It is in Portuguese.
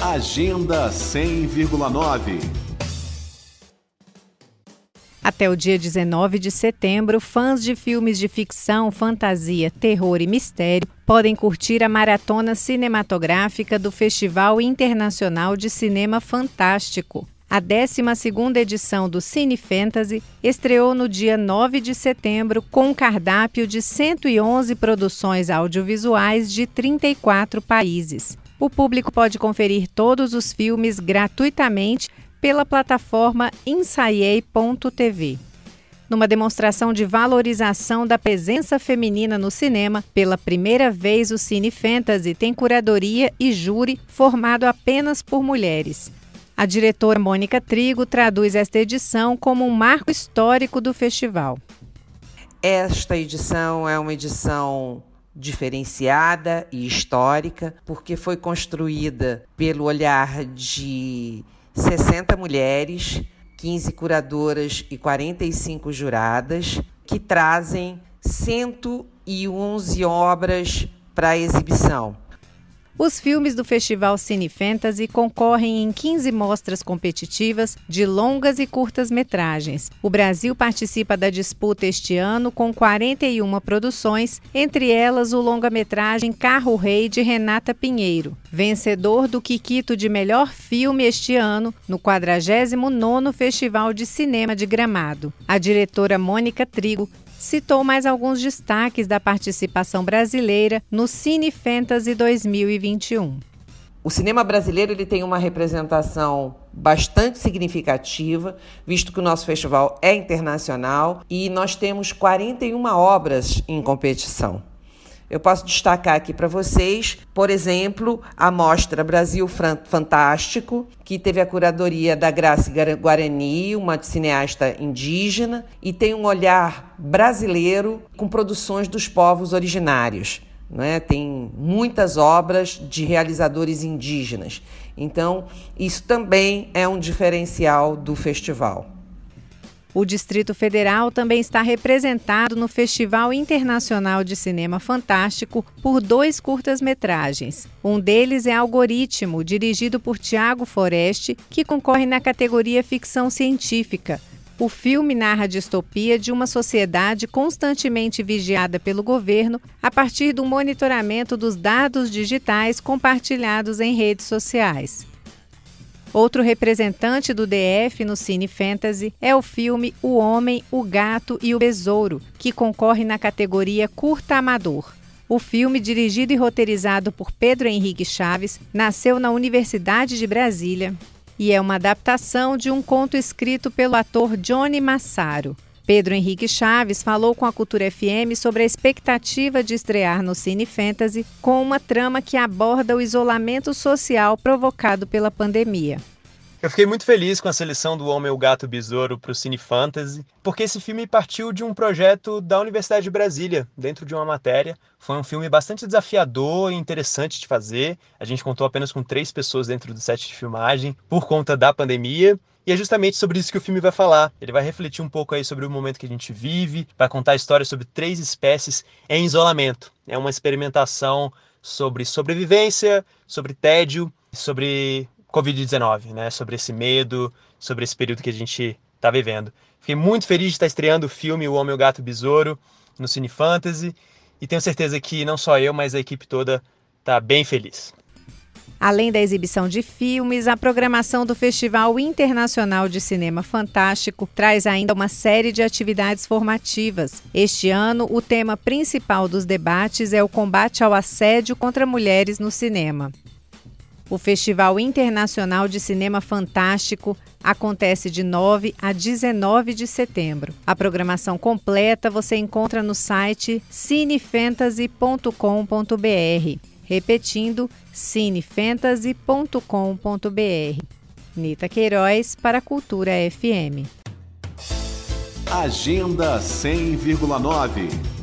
Agenda 100,9 até o dia 19 de setembro, fãs de filmes de ficção, fantasia, terror e mistério podem curtir a maratona cinematográfica do Festival Internacional de Cinema Fantástico. A 12ª edição do Cine Fantasy estreou no dia 9 de setembro com um cardápio de 111 produções audiovisuais de 34 países. O público pode conferir todos os filmes gratuitamente pela plataforma ensaiei.tv. Numa demonstração de valorização da presença feminina no cinema, pela primeira vez o Cine Fantasy tem curadoria e júri formado apenas por mulheres. A diretora Mônica Trigo traduz esta edição como um marco histórico do festival. Esta edição é uma edição diferenciada e histórica, porque foi construída pelo olhar de 60 mulheres, 15 curadoras e 45 juradas, que trazem 111 obras para exibição. Os filmes do Festival Cine Fantasy concorrem em 15 mostras competitivas de longas e curtas metragens. O Brasil participa da disputa este ano com 41 produções, entre elas o longa-metragem Carro Rei de Renata Pinheiro, vencedor do Kikito de melhor filme este ano no 49º Festival de Cinema de Gramado. A diretora Mônica Trigo citou mais alguns destaques da participação brasileira no Cine Fantasy 2021. O cinema brasileiro ele tem uma representação bastante significativa, visto que o nosso festival é internacional e nós temos 41 obras em competição. Eu posso destacar aqui para vocês, por exemplo, a Mostra Brasil Fantástico, que teve a curadoria da Graça Guarani, uma cineasta indígena, e tem um olhar brasileiro com produções dos povos originários. Né? Tem muitas obras de realizadores indígenas. Então, isso também é um diferencial do festival. O Distrito Federal também está representado no Festival Internacional de Cinema Fantástico por dois curtas-metragens. Um deles é Algoritmo, dirigido por Tiago Foreste, que concorre na categoria ficção científica. O filme narra a distopia de uma sociedade constantemente vigiada pelo governo a partir do monitoramento dos dados digitais compartilhados em redes sociais. Outro representante do DF no Cine Fantasy é o filme O Homem, o Gato e o Besouro, que concorre na categoria Curta Amador. O filme, dirigido e roteirizado por Pedro Henrique Chaves, nasceu na Universidade de Brasília e é uma adaptação de um conto escrito pelo ator Johnny Massaro. Pedro Henrique Chaves falou com a Cultura FM sobre a expectativa de estrear no Cine Fantasy com uma trama que aborda o isolamento social provocado pela pandemia. Eu fiquei muito feliz com a seleção do Homem, o Gato, Besouro para o Cine Fantasy, porque esse filme partiu de um projeto da Universidade de Brasília, dentro de uma matéria. Foi um filme bastante desafiador e interessante de fazer. A gente contou apenas com três pessoas dentro do set de filmagem, por conta da pandemia. E é justamente sobre isso que o filme vai falar. Ele vai refletir um pouco aí sobre o momento que a gente vive, vai contar a história sobre três espécies em isolamento. É uma experimentação sobre sobrevivência, sobre tédio, sobre Covid-19, né? Sobre esse medo, sobre esse período que a gente está vivendo. Fiquei muito feliz de estar estreando o filme O Homem, o Gato e o Besouro no Cine Fantasy e tenho certeza que não só eu, mas a equipe toda está bem feliz. Além da exibição de filmes, a programação do Festival Internacional de Cinema Fantástico traz ainda uma série de atividades formativas. Este ano, o tema principal dos debates é o combate ao assédio contra mulheres no cinema. O Festival Internacional de Cinema Fantástico acontece de 9 a 19 de setembro. A programação completa você encontra no site cinefantasy.com.br. Repetindo, cinefantasy.com.br. Nita Queiroz para Cultura FM. Agenda 100,9